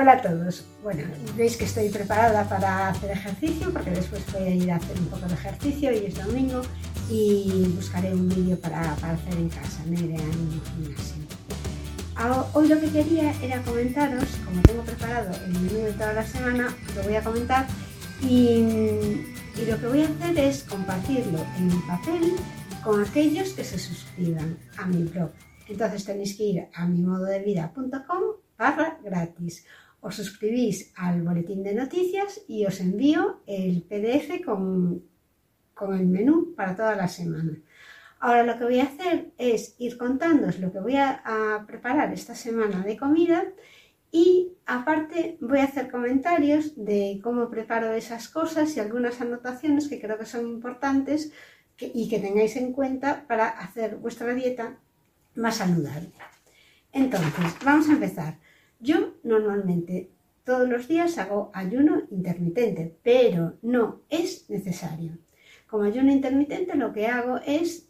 Hola a todos. Bueno, veis que estoy preparada para hacer ejercicio porque después voy a ir a hacer un poco de ejercicio y es domingo y buscaré un vídeo para, hacer en casa, no iré a ningún gimnasio. Hoy lo que quería era comentaros, como tengo preparado el menú de toda la semana, lo voy a comentar y, y lo que voy a hacer es compartirlo en papel con aquellos que se suscriban a mi blog. Entonces tenéis que ir a mimododevida.com barra gratis. Os suscribís al boletín de noticias y os envío el PDF con, con el menú para toda la semana. Ahora lo que voy a hacer es ir contándoos lo que voy a, a, preparar esta semana de comida y aparte voy a hacer comentarios de cómo preparo esas cosas y algunas anotaciones que creo que son importantes y que tengáis en cuenta para hacer vuestra dieta más saludable. Entonces, vamos a empezar. Yo normalmente todos los días hago ayuno intermitente, pero no es necesario. Como ayuno intermitente lo que hago es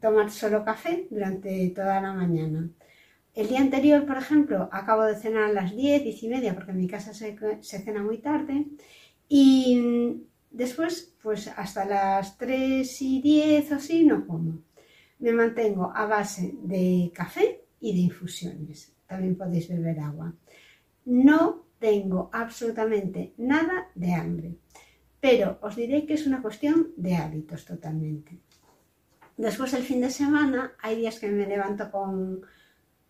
tomar solo café durante toda la mañana. El día anterior, por ejemplo, acabo de cenar a las 10, 10 y media, porque en mi casa se, cena muy tarde. Y después, pues hasta las 3 y 10 o así, no como. Me mantengo a base de café y de infusiones también podéis beber agua. No tengo absolutamente nada de hambre, pero os diré que es una cuestión de hábitos totalmente. Después el fin de semana hay días que me levanto con,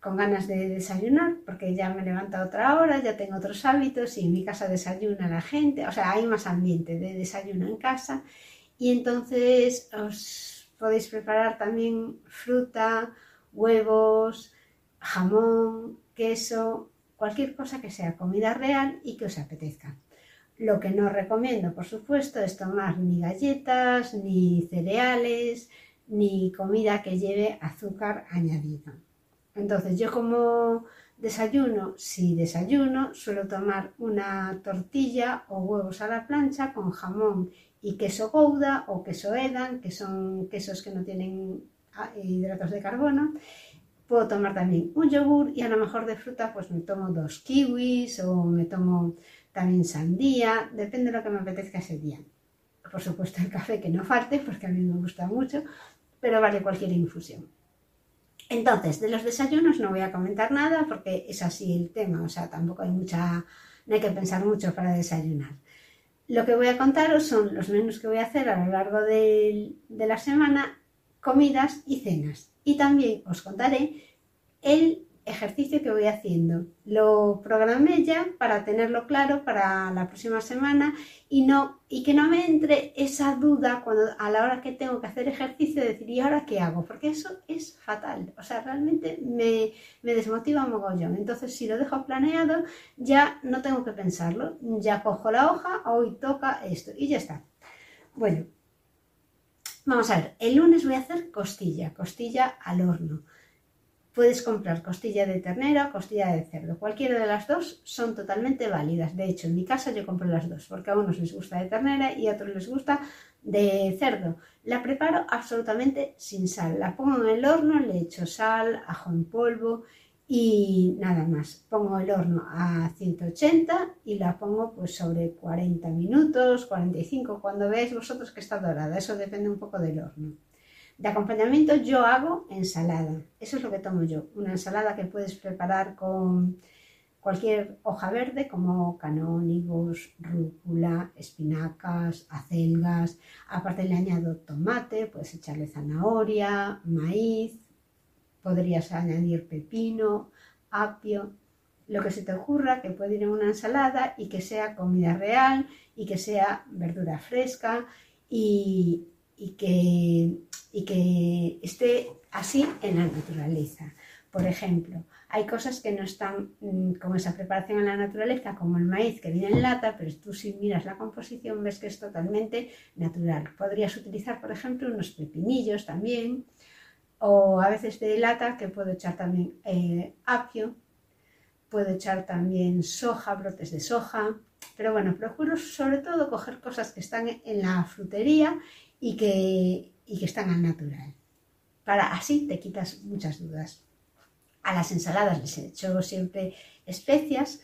con ganas de desayunar, porque ya me levanto a otra hora, ya tengo otros hábitos y en mi casa desayuna la gente, o sea, hay más ambiente de desayuno en casa y entonces os podéis preparar también fruta, huevos, jamón, queso, cualquier cosa que sea comida real y que os apetezca. Lo que no recomiendo, por supuesto, es tomar ni galletas, ni cereales, ni comida que lleve azúcar añadido. Entonces, yo como desayuno, si desayuno, suelo tomar una tortilla o huevos a la plancha con jamón y queso gouda o queso edam, que son quesos que no tienen ah, hidratos de carbono, Puedo tomar también un yogur y a lo mejor de fruta pues me tomo dos kiwis o me tomo también sandía, depende de lo que me apetezca ese día. Por supuesto el café que no falte porque a mí me gusta mucho, pero vale cualquier infusión. Entonces, de los desayunos no voy a comentar nada porque es así el tema, o sea, tampoco hay mucha, no hay que pensar mucho para desayunar. Lo que voy a contaros son los menús que voy a hacer a lo largo de, la semana, comidas y cenas y también os contaré el ejercicio que voy haciendo. Lo programé ya para tenerlo claro para la próxima semana y, no, y que no me entre esa duda cuando a la hora que tengo que hacer ejercicio de decir, ¿y ahora qué hago? Porque eso es fatal. O sea, realmente me, me desmotiva mogollón. Entonces, si lo dejo planeado, ya no tengo que pensarlo. Ya cojo la hoja, hoy toca esto y ya está. Bueno, Vamos a ver, el lunes voy a hacer costilla, costilla al horno. Puedes comprar costilla de ternera o costilla de cerdo. Cualquiera de las dos son totalmente válidas. De hecho, en mi casa yo compro las dos, porque a unos les gusta de ternera y a otros les gusta de cerdo. La preparo absolutamente sin sal. La pongo en el horno, le echo sal, ajo en polvo y nada más. Pongo el horno a 180 y la pongo pues sobre 40 minutos, 45, cuando veáis vosotros que está dorada. Eso depende un poco del horno. De acompañamiento yo hago ensalada. Eso es lo que tomo yo. Una ensalada que puedes preparar con cualquier hoja verde como canónigos, rúcula, espinacas, acelgas. Aparte le añado tomate, puedes echarle zanahoria, maíz, Podrías añadir pepino, apio, lo que se te ocurra que puede ir en una ensalada y que sea comida real y que sea verdura fresca y, que, y que esté así en la naturaleza. Por ejemplo, hay cosas que no están mm, con esa preparación en la naturaleza, como el maíz que viene en lata, pero tú si miras la composición ves que es totalmente natural. Podrías utilizar, por ejemplo, unos pepinillos también, o a veces de lata que puedo echar también eh, apio, puedo echar también soja, brotes de soja, pero bueno, procuro sobre todo coger cosas que están en la frutería y que, y que están al natural. Para así te quitas muchas dudas. A las ensaladas les echo siempre especias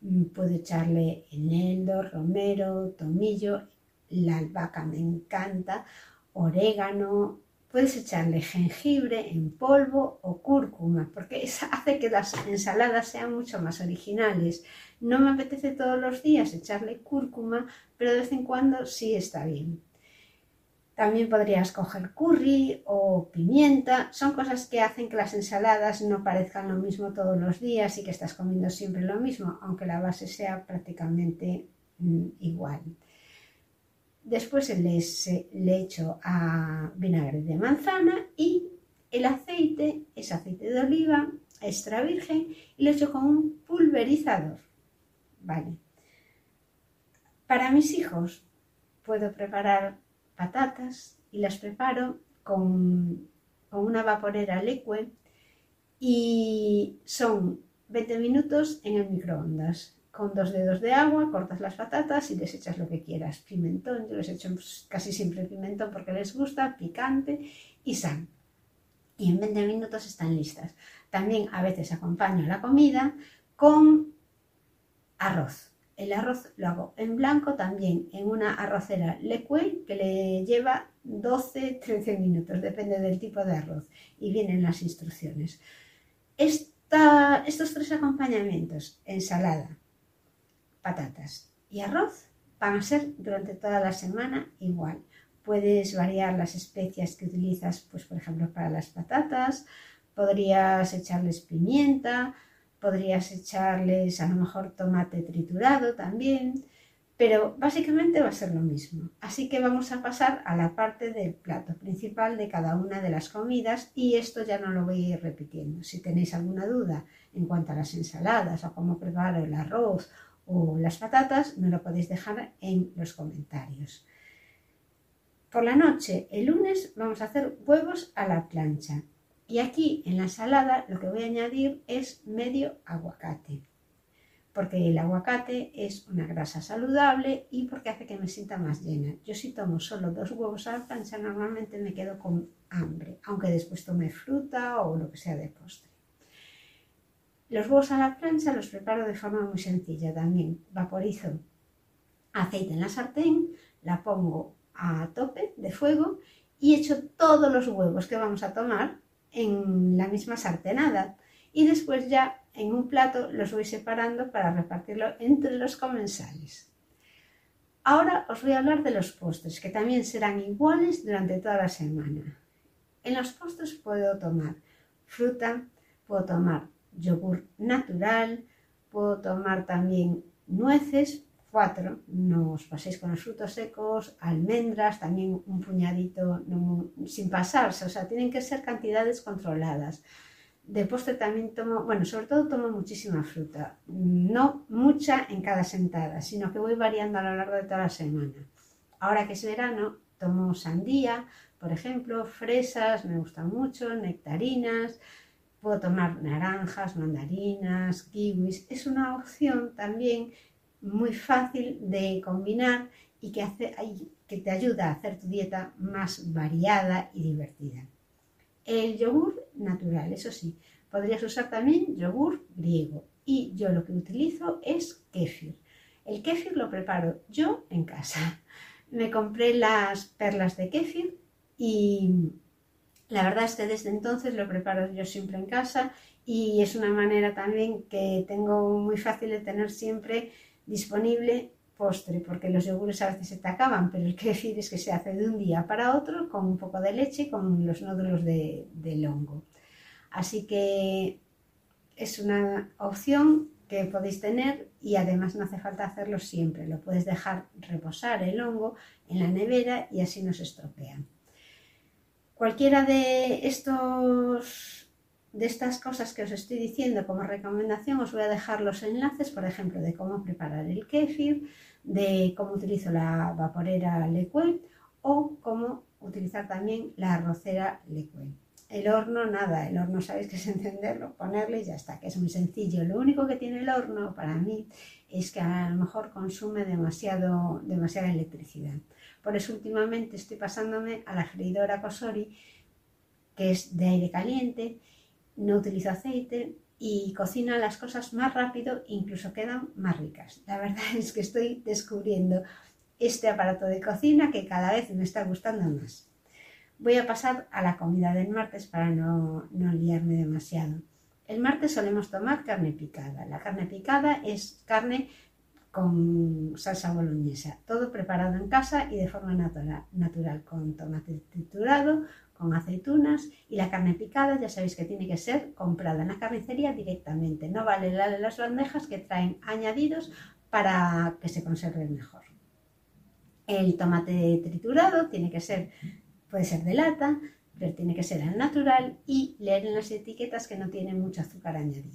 Mm, puedo echarle eneldo, romero, tomillo, la albahaca me encanta, orégano, puedes echarle jengibre en polvo o cúrcuma, porque eso hace que las ensaladas sean mucho más originales. No me apetece todos los días echarle cúrcuma, pero de vez en cuando sí está bien. También podrías coger curry o pimienta. Son cosas que hacen que las ensaladas no parezcan lo mismo todos los días y que estás comiendo siempre lo mismo, aunque la base sea prácticamente mm, igual. Después le echo a vinagre de manzana y el aceite es aceite de oliva extra virgen y lo echo con un pulverizador. Vale. Para mis hijos puedo preparar patatas y las preparo con, una vaporera liquid y son 20 minutos en el microondas. Con dos dedos de agua cortas las patatas y les echas lo que quieras. Pimentón, yo les echo casi siempre pimentón porque les gusta, picante y sal. Y en 20 minutos están listas. También a veces acompaño la comida con arroz el arroz lo hago en blanco también en una arrocera Lequay que le lleva 12-13 minutos, depende del tipo de arroz y vienen las instrucciones. estos tres acompañamientos, ensalada, patatas y arroz, van a ser durante toda la semana igual. Puedes variar las especias que utilizas, pues por ejemplo para las patatas, podrías echarles pimienta, podrías echarles a lo mejor tomate triturado también, pero básicamente va a ser lo mismo. Así que vamos a pasar a la parte del plato principal de cada una de las comidas y esto ya no lo voy a ir repitiendo. Si tenéis alguna duda en cuanto a las ensaladas o cómo preparo el arroz o las patatas, me lo podéis dejar en los comentarios. Por la noche, el lunes, vamos a hacer huevos a la plancha. Y aquí en la ensalada lo que voy a añadir es medio aguacate, porque el aguacate es una grasa saludable y porque hace que me sienta más llena. Yo si tomo solo dos huevos a la plancha normalmente me quedo con hambre, aunque después tome fruta o lo que sea de postre. Los huevos a la plancha los preparo de forma muy sencilla también. Vaporizo aceite en la sartén, la pongo a tope de fuego y echo todos los huevos que vamos a tomar en la misma sartenada y después ya en un plato los voy separando para repartirlo entre los comensales. Ahora os voy a hablar de los postres, que también serán iguales durante toda la semana. En los postres puedo tomar fruta, puedo tomar yogur natural, puedo tomar también nueces, cuatro, no os paséis con los frutos secos, almendras, también un puñadito sin pasarse, o sea, tienen que ser cantidades controladas. De postre también tomo, bueno, sobre todo tomo muchísima fruta, no mucha en cada sentada, sino que voy variando a lo largo de toda la semana. Ahora que es verano, tomo sandía, por ejemplo, fresas, me gustan mucho, nectarinas, puedo tomar naranjas, mandarinas, kiwis. Es una opción también muy fácil de combinar y que, hace, que te ayuda a hacer tu dieta más variada y divertida. El yogur natural, eso sí, podrías usar también yogur griego y yo lo que utilizo es kéfir. El kéfir lo preparo yo en casa. Me compré las perlas de kéfir y la verdad es que desde entonces lo preparo yo siempre en casa y es una manera también que tengo muy fácil de tener siempre disponible postre, porque los yogures a veces se te acaban, pero el kefir es que se hace de un día para otro con un poco de leche con los nódulos de, del hongo. Así que es una opción que podéis tener y además no hace falta hacerlo siempre, lo puedes dejar reposar el hongo en la nevera y así no se estropean. Cualquiera de estos de estas cosas que os estoy diciendo como recomendación, os voy a dejar los enlaces, por ejemplo, de cómo preparar el kefir, de cómo utilizo la vaporera Lequel o cómo utilizar también la arrocera Lequel. El horno, nada, el horno sabéis que es encenderlo, ponerle y ya está, que es muy sencillo. Lo único que tiene el horno para mí es que a lo mejor consume demasiado, demasiada electricidad. Por eso últimamente estoy pasándome a la freidora Cosori, que es de aire caliente no utilizo aceite y cocina las cosas más rápido, incluso quedan más ricas. La verdad es que estoy descubriendo este aparato de cocina que cada vez me está gustando más. Voy a pasar a la comida del martes para no, no liarme demasiado. El martes solemos tomar carne picada. La carne picada es carne con salsa boloñesa, todo preparado en casa y de forma natural, natural con tomate triturado, con aceitunas y la carne picada ya sabéis que tiene que ser comprada en la carnicería directamente. No vale la de las bandejas que traen añadidos para que se conserve mejor. El tomate triturado tiene que ser, puede ser de lata, pero tiene que ser al natural y leer en las etiquetas que no tiene mucho azúcar añadido.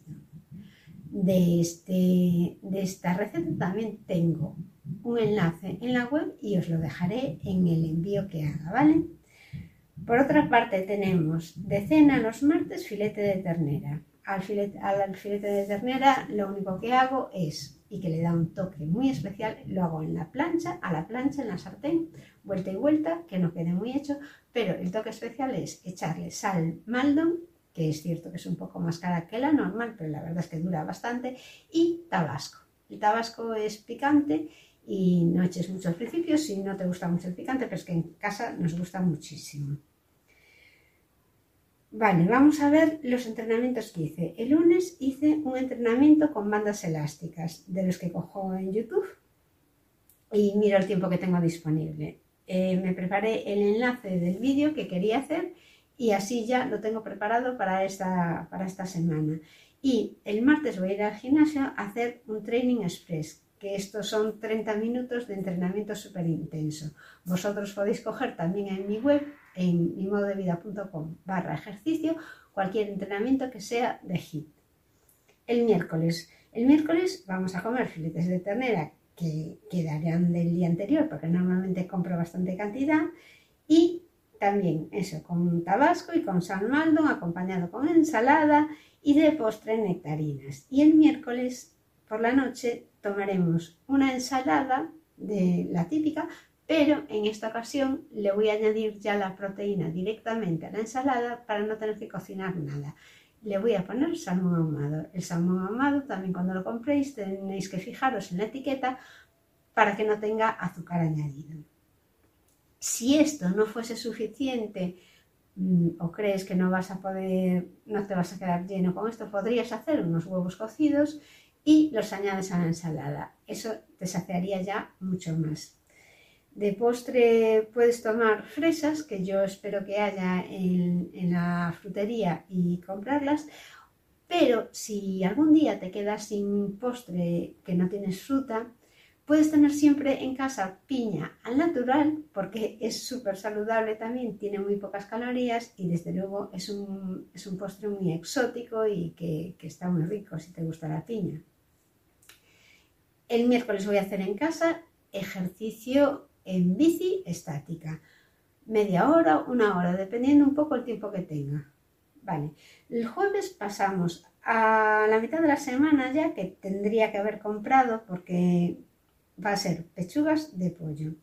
De, este, de esta receta también tengo un enlace en la web y os lo dejaré en el envío que haga, ¿vale? Por otra parte tenemos de cena los martes filete de ternera. Al filete, al filete de ternera lo único que hago es, y que le da un toque muy especial, lo hago en la plancha, a la plancha, en la sartén, vuelta y vuelta, que no quede muy hecho, pero el toque especial es echarle sal maldon, que es cierto que es un poco más cara que la normal, pero la verdad es que dura bastante, y tabasco. El tabasco es picante y no eches mucho al principio si no te gusta mucho el picante, pero es que en casa nos gusta muchísimo. Vale, vamos a ver los entrenamientos que hice. El lunes hice un entrenamiento con bandas elásticas, de los que cojo en YouTube, y miro el tiempo que tengo disponible. Eh, me preparé el enlace del vídeo que quería hacer y así ya lo tengo preparado para esta, para esta semana. Y el martes voy a ir al gimnasio a hacer un training express, que estos son 30 minutos de entrenamiento súper intenso. Vosotros podéis coger también en mi web en mimodevida.com barra ejercicio cualquier entrenamiento que sea de HIT. El miércoles. El miércoles vamos a comer filetes de ternera que quedarán del día anterior porque normalmente compro bastante cantidad y también eso con tabasco y con salmaldo acompañado con ensalada y de postre nectarinas. Y el miércoles por la noche tomaremos una ensalada de la típica pero en esta ocasión le voy a añadir ya la proteína directamente a la ensalada para no tener que cocinar nada. Le voy a poner salmón ahumado. El salmón ahumado también cuando lo compréis tenéis que fijaros en la etiqueta para que no tenga azúcar añadido. Si esto no fuese suficiente mm, o crees que no vas a poder, no te vas a quedar lleno con esto, podrías hacer unos huevos cocidos y los añades a la ensalada. Eso te saciaría ya mucho más. De postre puedes tomar fresas, que yo espero que haya en, la frutería y comprarlas, pero si algún día te quedas sin postre que no tienes fruta, puedes tener siempre en casa piña al natural, porque es súper saludable también, tiene muy pocas calorías y desde luego es un, postre muy exótico y que, que está muy rico si te gusta la piña. El miércoles voy a hacer en casa ejercicio en bici estática. Media hora, una hora, dependiendo un poco el tiempo que tenga. Vale, el jueves pasamos a la mitad de la semana ya que tendría que haber comprado porque va a ser pechugas de pollo.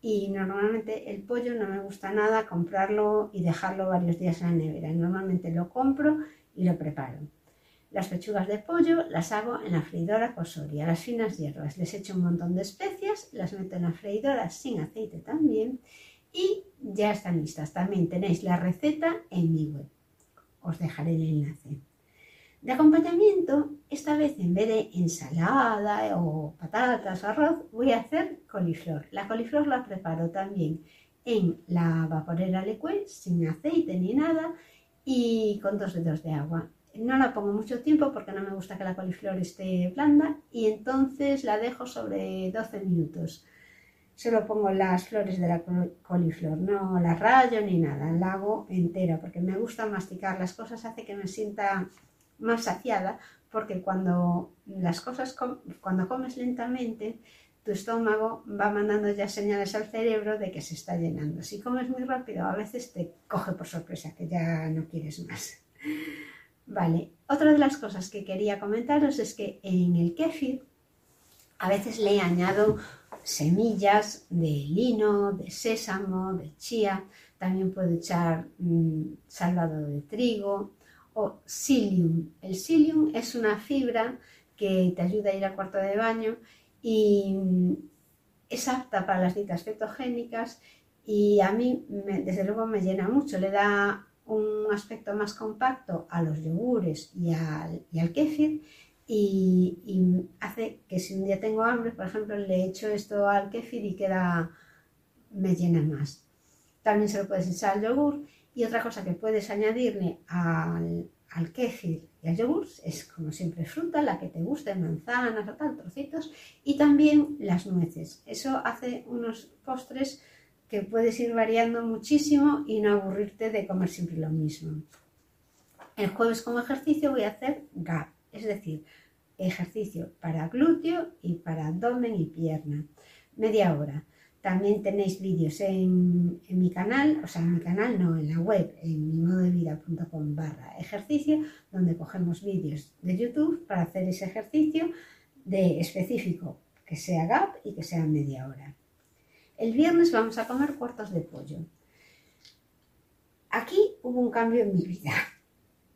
Y normalmente el pollo no me gusta nada comprarlo y dejarlo varios días en la nevera. Normalmente lo compro y lo preparo. Las pechugas de pollo las hago en la freidora cosoria, las finas hierbas. Les echo un montón de especias, las meto en la freidora sin aceite también y ya están listas. También tenéis la receta en mi web. Os dejaré el enlace. De acompañamiento, esta vez en vez de ensalada o patatas o arroz, voy a hacer coliflor. La coliflor la preparo también en la vaporera liquid, sin aceite ni nada, y con dos dedos de agua no la pongo mucho tiempo porque no me gusta que la coliflor esté blanda y entonces la dejo sobre 12 minutos. Solo pongo las flores de la coliflor, no la rayo ni nada, la hago entera porque me gusta masticar las cosas, hace que me sienta más saciada porque cuando las cosas, cuando comes lentamente, tu estómago va mandando ya señales al cerebro de que se está llenando. Si comes muy rápido, a veces te coge por sorpresa que ya no quieres más. Vale, otra de las cosas que quería comentaros es que en el kéfir a veces le añado semillas de lino, de sésamo, de chía, también puedo echar mm, salvado de trigo o psyllium. El psyllium es una fibra que te ayuda a ir al cuarto de baño y es apta para las dietas cetogénicas y a mí desde luego me llena mucho, le da un aspecto más compacto a los yogures y al, y al kéfir y, hace que si un día tengo hambre, por ejemplo, le echo esto al kéfir y queda, me llena más. También se lo puedes echar al yogur y otra cosa que puedes añadirle al, al y al yogur es como siempre fruta, la que te guste, manzanas o tal, trocitos y también las nueces. Eso hace unos postres que puedes ir variando muchísimo y no aburrirte de comer siempre lo mismo. El jueves como ejercicio voy a hacer GAP, es decir, ejercicio para glúteo y para abdomen y pierna, media hora. También tenéis vídeos en, mi canal, o sea, en mi canal no, en la web, en mimodevida.com barra ejercicio, donde cogemos vídeos de YouTube para hacer ese ejercicio de específico, que sea gap y que sea media hora. El viernes vamos a comer cuartos de pollo. Aquí hubo un cambio en mi vida.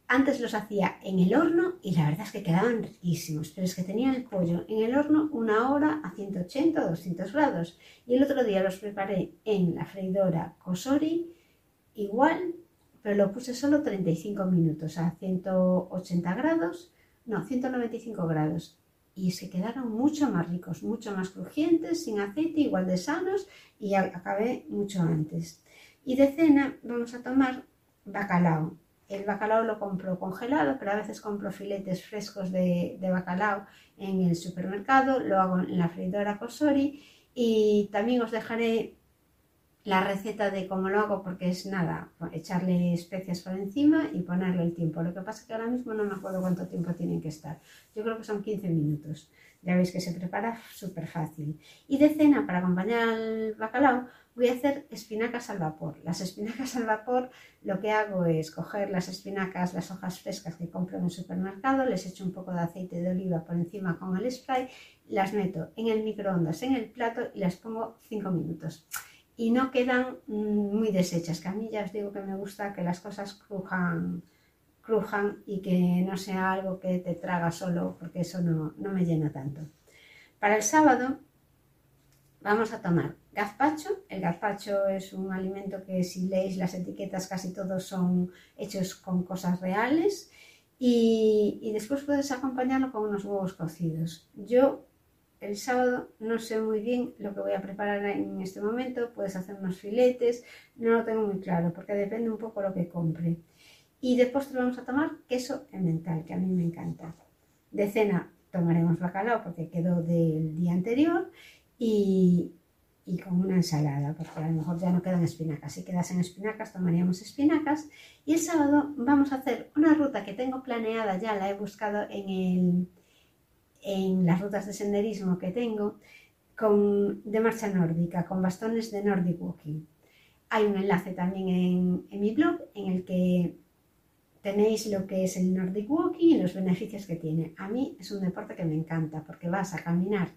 Antes los hacía en el horno y la verdad es que quedaban riquísimos, pero es que tenía el pollo en el horno una hora a 180 o 200 grados. Y el otro día los preparé en la freidora Kosori, igual, pero lo puse solo 35 minutos a 180 grados, no, 195 grados. Y se quedaron mucho más ricos, mucho más crujientes, sin aceite, igual de sanos y acabé mucho antes. Y de cena vamos a tomar bacalao el bacalao lo compro congelado, pero a veces compro filetes frescos de, bacalao en el supermercado, lo hago en la freidora Kosori y también os dejaré la receta de cómo lo hago porque es nada, echarle especias por encima y ponerle el tiempo. Lo que pasa es que ahora mismo no me acuerdo cuánto tiempo tienen que estar. Yo creo que son 15 minutos. Ya veis que se prepara súper fácil. Y de cena, para acompañar al bacalao, voy a hacer espinacas al vapor. Las espinacas al vapor lo que hago es coger las espinacas, las hojas frescas que compro en el supermercado, les echo un poco de aceite de oliva por encima con el spray, las meto en el microondas en el plato y las pongo 5 minutos. Y no quedan mm, muy deshechas, que a mí ya os digo que me gusta que las cosas crujan, crujan y que no sea algo que te traga solo, porque eso no, no me llena tanto. Para el sábado vamos a tomar gazpacho. El gazpacho es un alimento que si leéis las etiquetas casi todos son hechos con cosas reales y, después puedes acompañarlo con unos huevos cocidos. Yo el sábado no sé muy bien lo que voy a preparar en este momento, puedes hacer unos filetes, no lo tengo muy claro porque depende un poco lo que compre. Y después te vamos a tomar queso mental, que a mí me encanta. De cena tomaremos bacalao porque quedó del día anterior y, con una ensalada, porque a lo mejor ya no quedan espinacas. Si quedasen espinacas, tomaríamos espinacas. Y el sábado vamos a hacer una ruta que tengo planeada, ya la he buscado en, el, en las rutas de senderismo que tengo, con, de marcha nórdica, con bastones de Nordic Walking. Hay un enlace también en, en mi blog en el que tenéis lo que es el Nordic Walking y los beneficios que tiene. A mí es un deporte que me encanta porque vas a caminar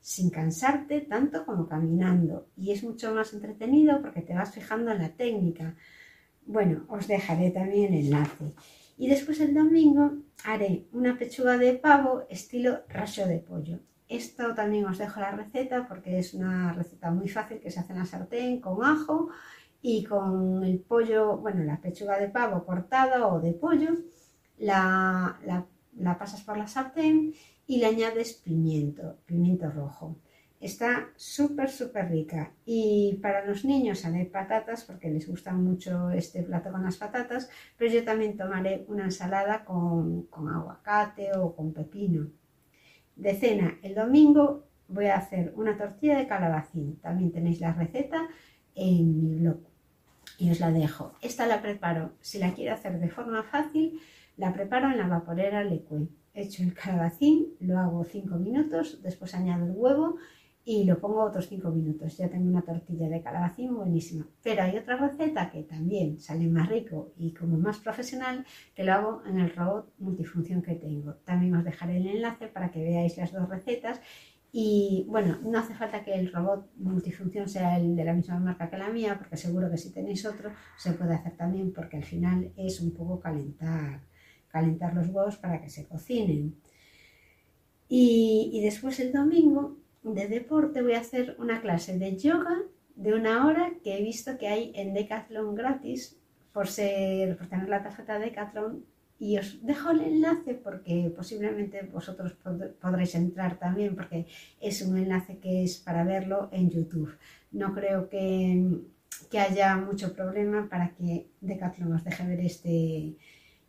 sin cansarte tanto como caminando y es mucho más entretenido porque te vas fijando en la técnica. Bueno, os dejaré también el enlace. Y después el domingo haré una pechuga de pavo estilo raso de pollo. Esto también os dejo la receta porque es una receta muy fácil que se hace en la sartén con ajo y con el pollo, bueno, la pechuga de pavo cortada o de pollo, la, la, la pasas por la sartén y le añades pimiento, pimiento rojo. Está súper, súper rica. Y para los niños haré patatas porque les gusta mucho este plato con las patatas, pero yo también tomaré una ensalada con, con aguacate o con pepino. De cena, el domingo voy a hacer una tortilla de calabacín. También tenéis la receta en mi blog y os la dejo. Esta la preparo, si la quiero hacer de forma fácil, la preparo en la vaporera Leque hecho el calabacín, lo hago 5 minutos, después añado el huevo y lo pongo otros 5 minutos. Ya tengo una tortilla de calabacín buenísima. Pero hay otra receta que también sale más rico y como más profesional, que lo hago en el robot multifunción que tengo. También os dejaré el enlace para que veáis las dos recetas. Y bueno, no hace falta que el robot multifunción sea el de la misma marca que la mía, porque seguro que si tenéis otro se puede hacer también, porque al final es un poco calentar calentar los huevos para que se cocinen. Y, después el domingo de deporte voy a hacer una clase de yoga de una hora que he visto que hay en Decathlon gratis por, ser, por tener la tarjeta Decathlon y os dejo el enlace porque posiblemente vosotros podréis entrar también porque es un enlace que es para verlo en YouTube. No creo que, que haya mucho problema para que Decathlon os deje ver este,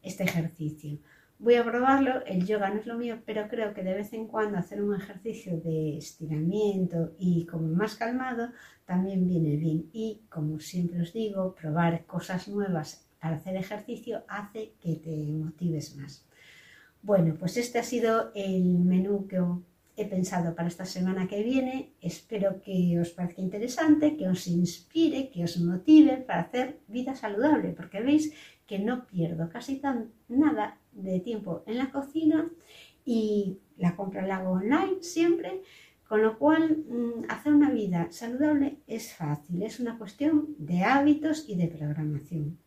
este ejercicio. Voy a probarlo, el yoga no es lo mío, pero creo que de vez en cuando hacer un ejercicio de estiramiento y como más calmado también viene bien. Y como siempre os digo, probar cosas nuevas para hacer ejercicio hace que te motives más. Bueno, pues este ha sido el menú que he pensado para esta semana que viene. Espero que os parezca interesante, que os inspire, que os motive para hacer vida saludable, porque veis que no pierdo casi tan nada de tiempo en la cocina y la compra la hago online siempre, con lo cual mm, hacer una vida saludable es fácil, es una cuestión de hábitos y de programación.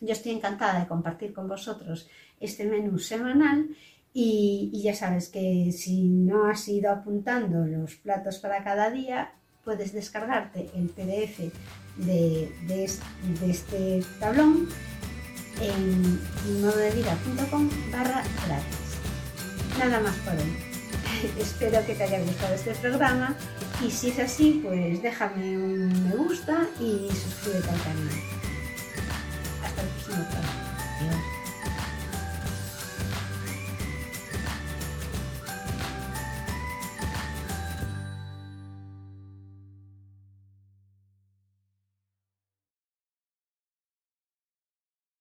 Yo estoy encantada de compartir con vosotros este menú semanal y, ya sabes que si no has ido apuntando los platos para cada día, puedes descargarte el PDF de, de este tablón en mododevida.com barra gratis. Nada más por hoy. Espero que te haya gustado este programa y si es así, pues déjame un me gusta y suscríbete al canal.